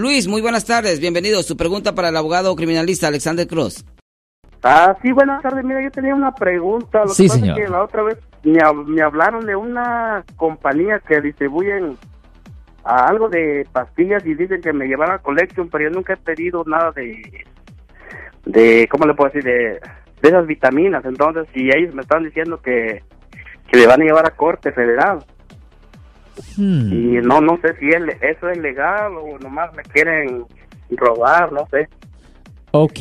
Luis, muy buenas tardes, bienvenido. Su pregunta para el abogado criminalista Alexander Cross. Ah, sí, buenas tardes. Mira, yo tenía una pregunta. Lo Sí, que pasa señor. es que la otra vez me, hab- me hablaron de una compañía que distribuyen ah, algo de pastillas y dicen que me llevaran a Collection, pero yo nunca he pedido nada de, de ¿cómo le puedo decir? De, de esas vitaminas. Entonces, si ellos me están diciendo que, que me van a llevar a corte federal Hmm. y no no sé si es eso es legal o nomás me quieren robar, no sé. Ok.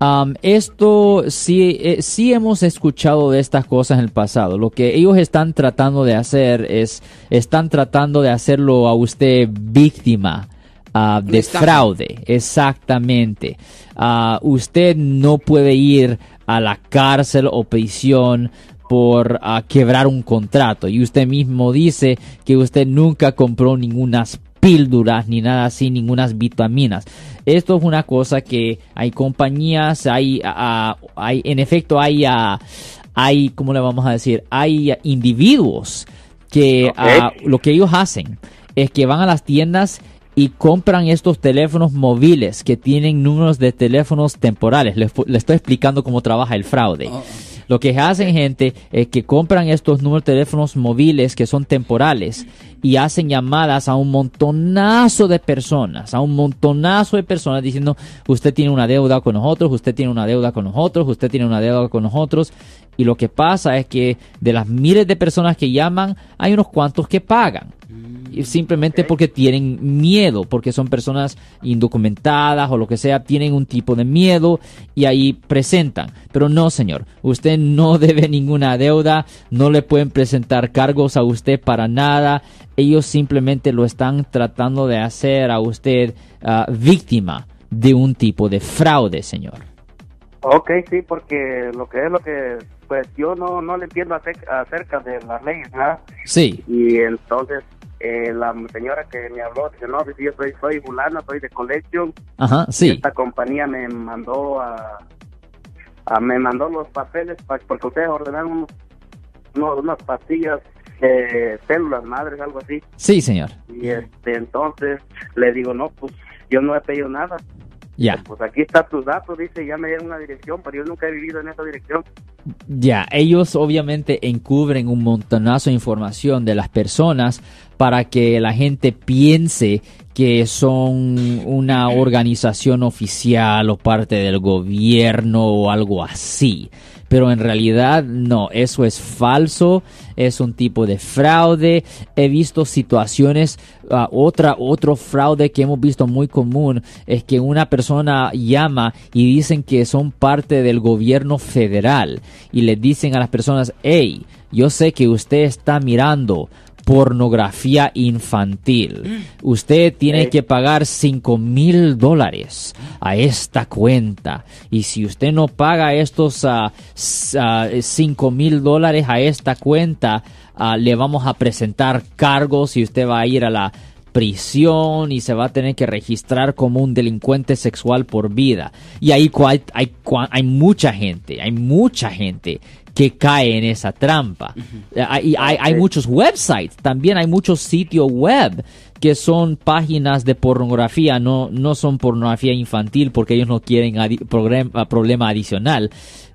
Um, esto sí, eh, sí hemos escuchado de estas cosas en el pasado. Lo que ellos están tratando de hacer es, están tratando de hacerlo a usted víctima ah, de estafa. fraude. Exactamente. Ah, usted no puede ir a la cárcel o prisión por ah, quebrar un contrato. Y usted mismo dice que usted nunca compró ningunas píldoras ni nada así, ningunas vitaminas. Esto es una cosa que hay compañías, hay, ah, hay en efecto, hay, ah, hay, ¿cómo le vamos a decir? Hay individuos que Ok. ah, lo que ellos hacen es que van a las tiendas y compran estos teléfonos móviles que tienen números de teléfonos temporales. Les, les estoy explicando cómo trabaja el fraude. Oh. Lo que hacen gente es que compran estos números de teléfonos móviles que son temporales y hacen llamadas a un montonazo de personas, a un montonazo de personas diciendo usted tiene una deuda con nosotros, usted tiene una deuda con nosotros, usted tiene una deuda con nosotros. Y lo que pasa es que de las miles de personas que llaman, hay unos cuantos que pagan. Y simplemente porque tienen miedo, porque son personas indocumentadas o lo que sea, tienen un tipo de miedo y ahí presentan. Pero no, señor, usted no debe ninguna deuda, no le pueden presentar cargos a usted para nada. Ellos simplemente lo están tratando de hacer a usted ah, víctima de un tipo de fraude, señor. Ok, sí, porque lo que es lo que, pues yo no, no le entiendo acerca de las leyes, ¿verdad? Sí, Y entonces eh, la señora que me habló dice, no, dice, yo soy, soy fulana, soy de Collection. ajá, sí. Esta compañía me mandó a, a- me mandó los papeles pa- porque ustedes ordenaron unos- unos- unas pastillas de células madres, algo así. Sí, señor. Y este, entonces le digo, no, pues yo no he pedido nada. Ya. Pues aquí está tus datos, dice, ya me dieron una dirección, pero yo nunca he vivido en esa dirección. Ya, ellos obviamente encubren un montonazo de información de las personas para que la gente piense que son una organización oficial o parte del gobierno o algo así. Pero en realidad no, eso es falso, es un tipo de fraude. He visto situaciones, ah, otra, otro fraude que hemos visto muy común es que una persona llama y dicen que son parte del gobierno federal y le dicen a las personas, hey, yo sé que usted está mirando pornografía infantil. Usted tiene que pagar 5 mil dólares a esta cuenta. Y si usted no paga estos 5 mil dólares a esta cuenta, ah, le vamos a presentar cargos y usted va a ir a la prisión y se va a tener que registrar como un delincuente sexual por vida. Y ahí hay, cua- hay mucha gente, hay mucha gente que cae en esa trampa. Eh, hay, hay, hay muchos websites, también hay muchos sitios web que son páginas de pornografía, no, no son pornografía infantil porque ellos no quieren adi- ah, problema adicional.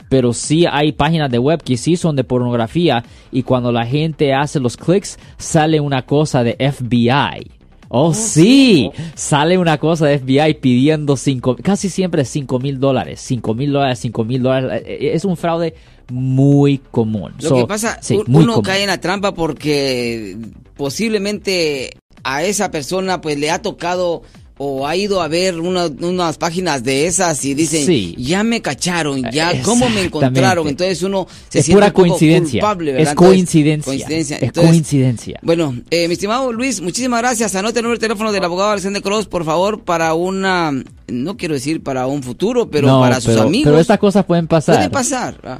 Pero sí hay páginas de web que sí son de pornografía y cuando la gente hace los clics sale una cosa de FBI. Oh, sí, sale una cosa de FBI pidiendo cinco, casi siempre 5 mil dólares, 5 mil dólares, 5 mil dólares. Eh, eh, Es un fraude muy común. Lo So, que pasa, sí, uno común. cae en la trampa porque posiblemente a esa persona pues le ha tocado o ha ido a ver una- unas páginas de esas y dicen, Sí. ya me cacharon, ya cómo me encontraron. Entonces uno se es siente pura un poco coincidencia. culpable, ¿verdad? es Entonces, coincidencia. coincidencia. Es Entonces, coincidencia. Bueno, eh, mi estimado Luis, muchísimas gracias. Anote el número de teléfono del abogado Alexander Cross, por favor, para una, no quiero decir para un futuro, pero No, para sus pero- amigos. Pero estas cosas pueden pasar. Pueden pasar, ¿ah?